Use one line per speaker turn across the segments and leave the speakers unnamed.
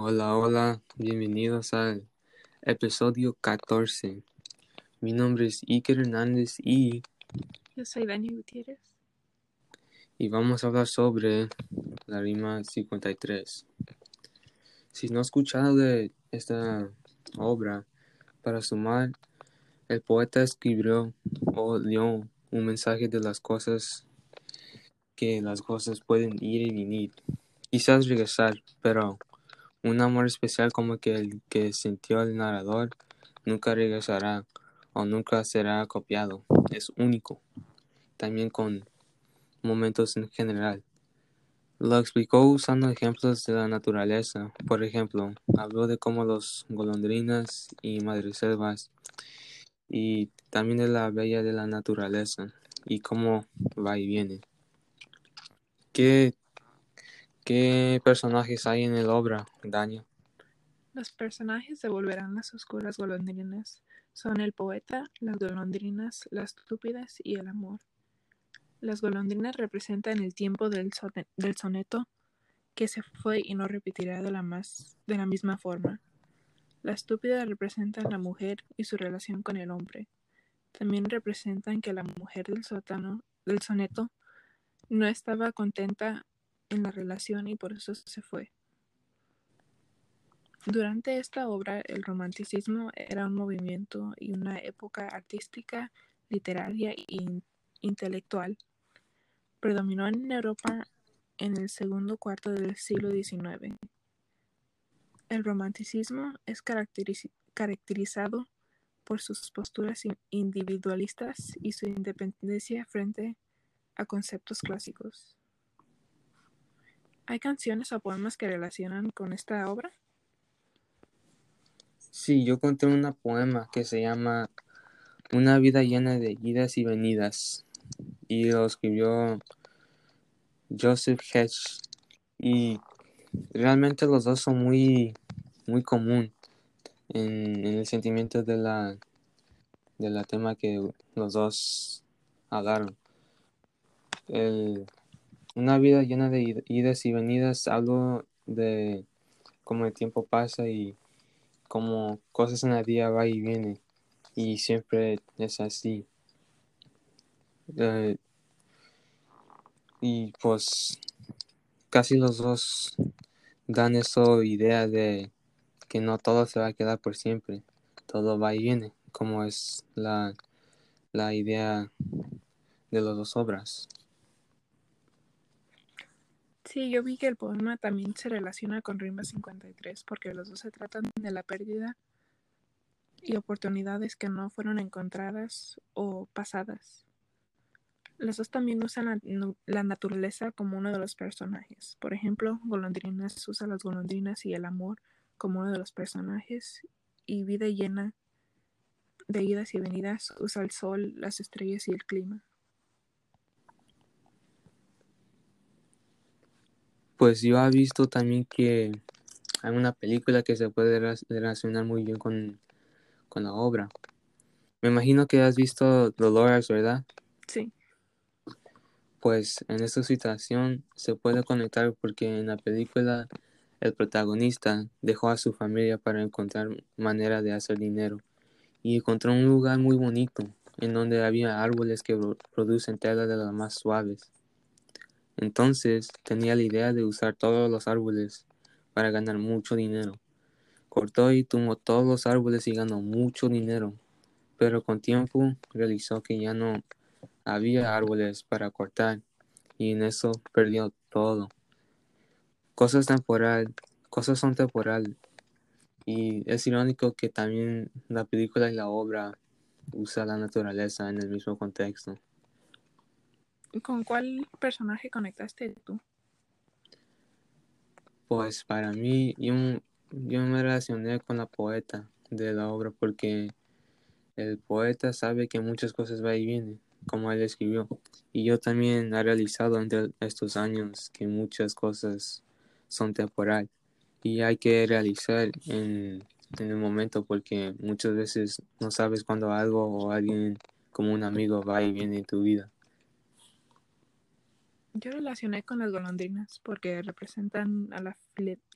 Hola, hola, bienvenidos al episodio 14. Mi nombre es Iker Hernández y,
Yo soy Dani Gutiérrez.
y vamos a hablar sobre la rima 53. Si no has escuchado de esta obra, para sumar, el poeta escribió o dio un mensaje de las cosas que las cosas pueden ir y venir. Quizás regresar, pero un amor especial como que el que sintió el narrador nunca regresará o nunca será copiado. Es único. También con momentos en general. Lo explicó usando ejemplos de la naturaleza. Por ejemplo, habló de cómo los golondrinas y madreselvas y también de la bella de la naturaleza y cómo va y viene. ¿Qué, qué personajes hay en la obra, Daniel?
Los personajes de Volverán las oscuras golondrinas son el poeta, las golondrinas, las estúpidas y el amor. Las golondrinas representan el tiempo del, sone- del soneto que se fue y no repetirá de la, más, de la misma forma. La estúpida representa a la mujer y su relación con el hombre. También representan que la mujer del, sótano, del soneto no estaba contenta en la relación y por eso se fue. Durante esta obra, el romanticismo era un movimiento y una época artística, literaria e in- intelectual. Predominó en Europa en el segundo cuarto del siglo XIX. El romanticismo es caracteriz- caracterizado por sus posturas in- individualistas y su independencia frente a conceptos clásicos. ¿Hay canciones o poemas que relacionan con esta obra?
Sí, yo conté un poema que se llama Una vida llena de idas y venidas y lo escribió Joseph Hedge y realmente los dos son muy muy común en, el sentimiento de la de la tema que los dos hablaron. El- una vida llena de id- idas y venidas hablo de cómo el tiempo pasa y cómo cosas en la vida va y viene y siempre es así. Eh, y pues casi los dos dan esa idea de que no todo se va a quedar por siempre, todo va y viene, como es la, la idea de las dos obras.
Sí, yo vi que el poema también se relaciona con Rimba 53 porque los dos se tratan de la pérdida y oportunidades que no fueron encontradas o pasadas. Los dos también usan la, la naturaleza como uno de los personajes. Por ejemplo, Golondrinas usa las golondrinas y el amor como uno de los personajes y Vida llena de idas y venidas usa el sol, las estrellas y el clima.
Pues yo he visto también que hay una película que se puede re- relacionar muy bien con, con la obra. Me imagino que has visto Dolores, ¿verdad?
Sí,
Pues en esta situación se puede conectar porque en la película el protagonista dejó a su familia para encontrar manera de hacer dinero y encontró un lugar muy bonito en donde había árboles que pro- producen tela de las más suaves. Entonces tenía la idea de usar todos los árboles para ganar mucho dinero. Cortó y tumbó todos los árboles y ganó mucho dinero, pero con tiempo realizó que ya no había árboles para cortar y en eso perdió todo. Cosas temporal, cosas son temporal y es irónico que también la película y la obra usa la naturaleza en el mismo contexto.
¿Con cuál personaje conectaste tú?
Pues para mí yo, me relacioné con la poeta de la obra porque el poeta sabe que muchas cosas va y vienen, como él escribió. Y yo también he realizado entre estos años que muchas cosas son temporal y hay que realizar en, en el momento porque muchas veces no sabes cuándo algo o alguien como un amigo va y viene en tu vida.
Yo relacioné con las golondrinas porque representan a la,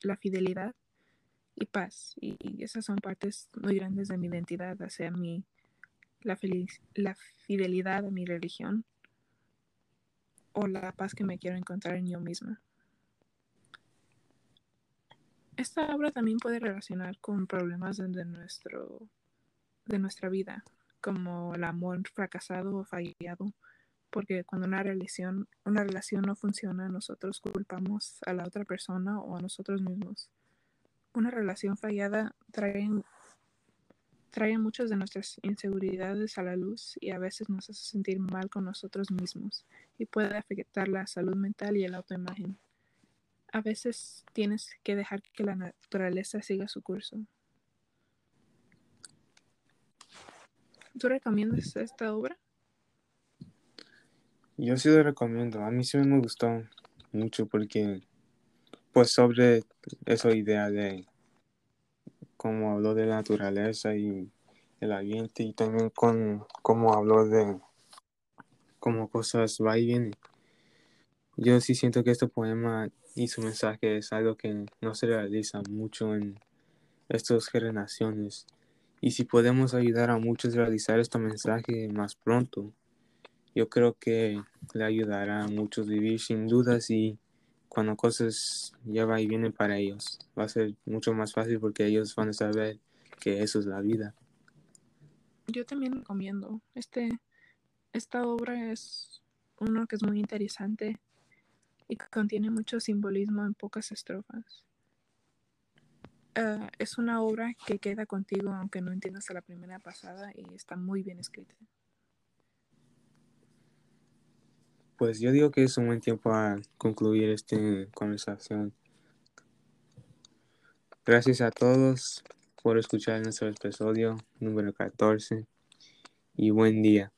la fidelidad y paz. Y, esas son partes muy grandes de mi identidad, hacia mi, la, la fidelidad a mi religión o la paz que me quiero encontrar en yo misma. Esta obra también puede relacionar con problemas de, nuestro, de nuestra vida, como el amor fracasado o fallado, porque cuando una relación, una relación no funciona, nosotros culpamos a la otra persona o a nosotros mismos. Una relación fallada trae, trae muchas de nuestras inseguridades a la luz y a veces nos hace sentir mal con nosotros mismos y puede afectar la salud mental y el autoimagen. A veces tienes que dejar que la naturaleza siga su curso. ¿Tú recomiendas esta obra?
Yo sí lo recomiendo. A mí sí me gustó mucho porque, pues, sobre esa idea de cómo habló de la naturaleza y el ambiente y también con cómo habló de cómo cosas va y vienen. Yo sí siento que este poema y su mensaje es algo que no se realiza mucho en estas generaciones. Y si podemos ayudar a muchos a realizar este mensaje más pronto, yo creo que le ayudará a muchos vivir sin dudas y cuando cosas ya va y vienen para ellos, va a ser mucho más fácil porque ellos van a saber que eso es la vida.
Yo también recomiendo. Este, esta obra es uno que es muy interesante y contiene mucho simbolismo en pocas estrofas. Ah, es una obra que queda contigo aunque no entiendas a la primera pasada y está muy bien escrita.
Pues yo digo que es un buen tiempo a concluir esta conversación. Gracias a todos por escuchar nuestro episodio número 14 y buen día.